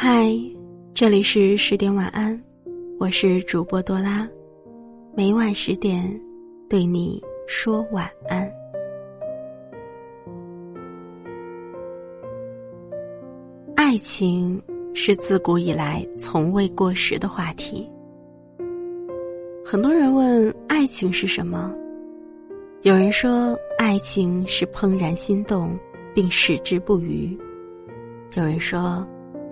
嗨，这里是十点晚安，我是主播多拉，每晚十点对你说晚安。爱情是自古以来从未过时的话题。很多人问爱情是什么，有人说爱情是怦然心动并矢志不渝，有人说。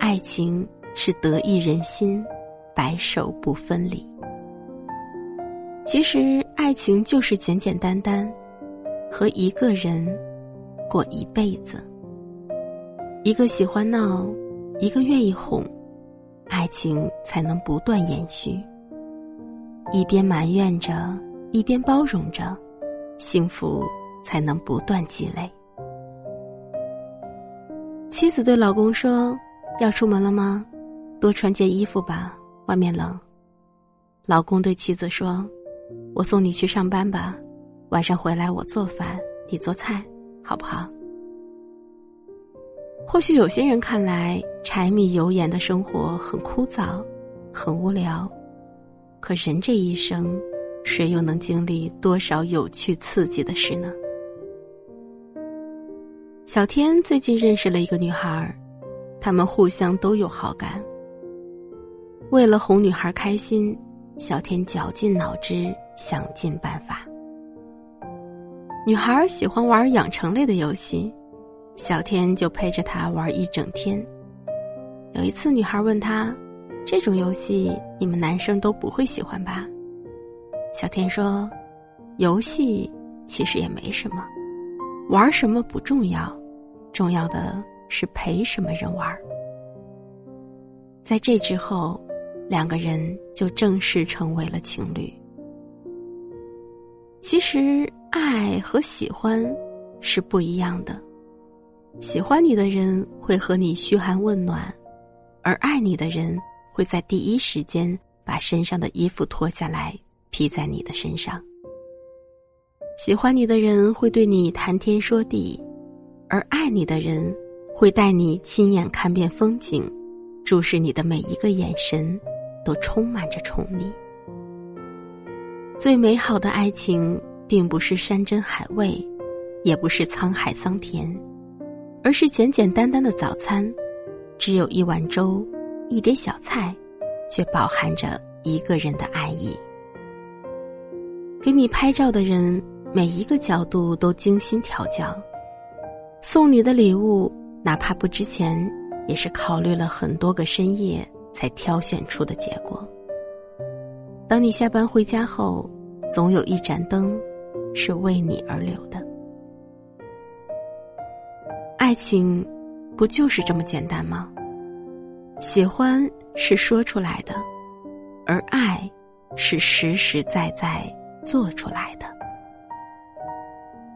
爱情是得一人心，白首不分离。其实，爱情就是简简单单，和一个人过一辈子。一个喜欢闹，一个愿意哄，爱情才能不断延续。一边埋怨着，一边包容着，幸福才能不断积累。妻子对老公说。要出门了吗？多穿件衣服吧，外面冷。老公对妻子说：“我送你去上班吧，晚上回来我做饭，你做菜，好不好？”或许有些人看来柴米油盐的生活很枯燥，很无聊，可人这一生，谁又能经历多少有趣刺激的事呢？小天最近认识了一个女孩儿。他们互相都有好感。为了哄女孩开心，小天绞尽脑汁，想尽办法。女孩喜欢玩养成类的游戏，小天就陪着她玩一整天。有一次，女孩问他：“这种游戏你们男生都不会喜欢吧？”小天说：“游戏其实也没什么，玩什么不重要，重要的。”是陪什么人玩？在这之后，两个人就正式成为了情侣。其实，爱和喜欢是不一样的。喜欢你的人会和你嘘寒问暖，而爱你的人会在第一时间把身上的衣服脱下来披在你的身上。喜欢你的人会对你谈天说地，而爱你的人。会带你亲眼看遍风景，注视你的每一个眼神，都充满着宠溺。最美好的爱情，并不是山珍海味，也不是沧海桑田，而是简简单单的早餐，只有一碗粥，一碟小菜，却饱含着一个人的爱意。给你拍照的人，每一个角度都精心调教，送你的礼物。哪怕不值钱，也是考虑了很多个深夜才挑选出的结果。当你下班回家后，总有一盏灯是为你而留的。爱情不就是这么简单吗？喜欢是说出来的，而爱是实实在在做出来的。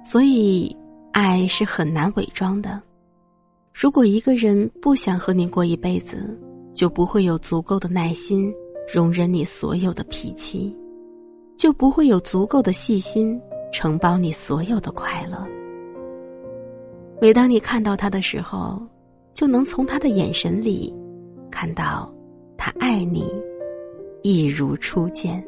所以，爱是很难伪装的。如果一个人不想和你过一辈子，就不会有足够的耐心容忍你所有的脾气，就不会有足够的细心承包你所有的快乐。每当你看到他的时候，就能从他的眼神里看到他爱你，一如初见。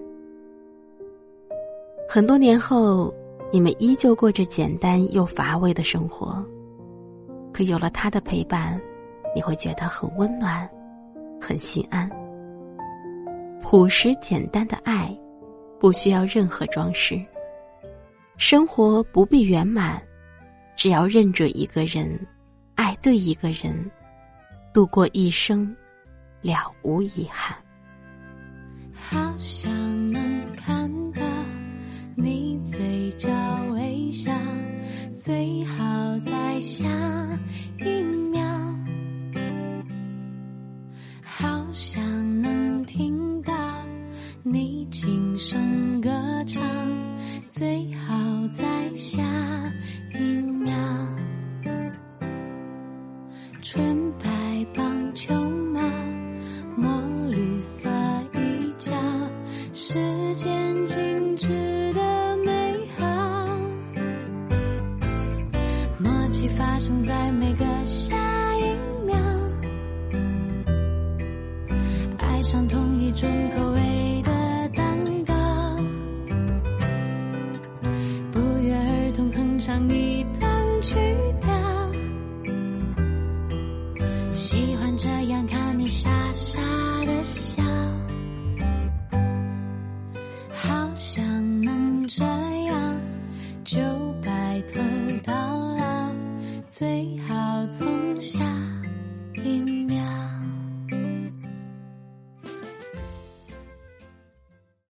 很多年后，你们依旧过着简单又乏味的生活。可有了他的陪伴，你会觉得很温暖，很心安。朴实简单的爱，不需要任何装饰。生活不必圆满，只要认准一个人，爱对一个人，度过一生，了无遗憾。好想你轻声歌唱。最好在下一秒，纯白棒球帽，墨绿色衣角，时间静止的美好，默契。发生在每个夏喜欢这样看你傻傻的笑，好想能这样就白头到老，最好从下一秒。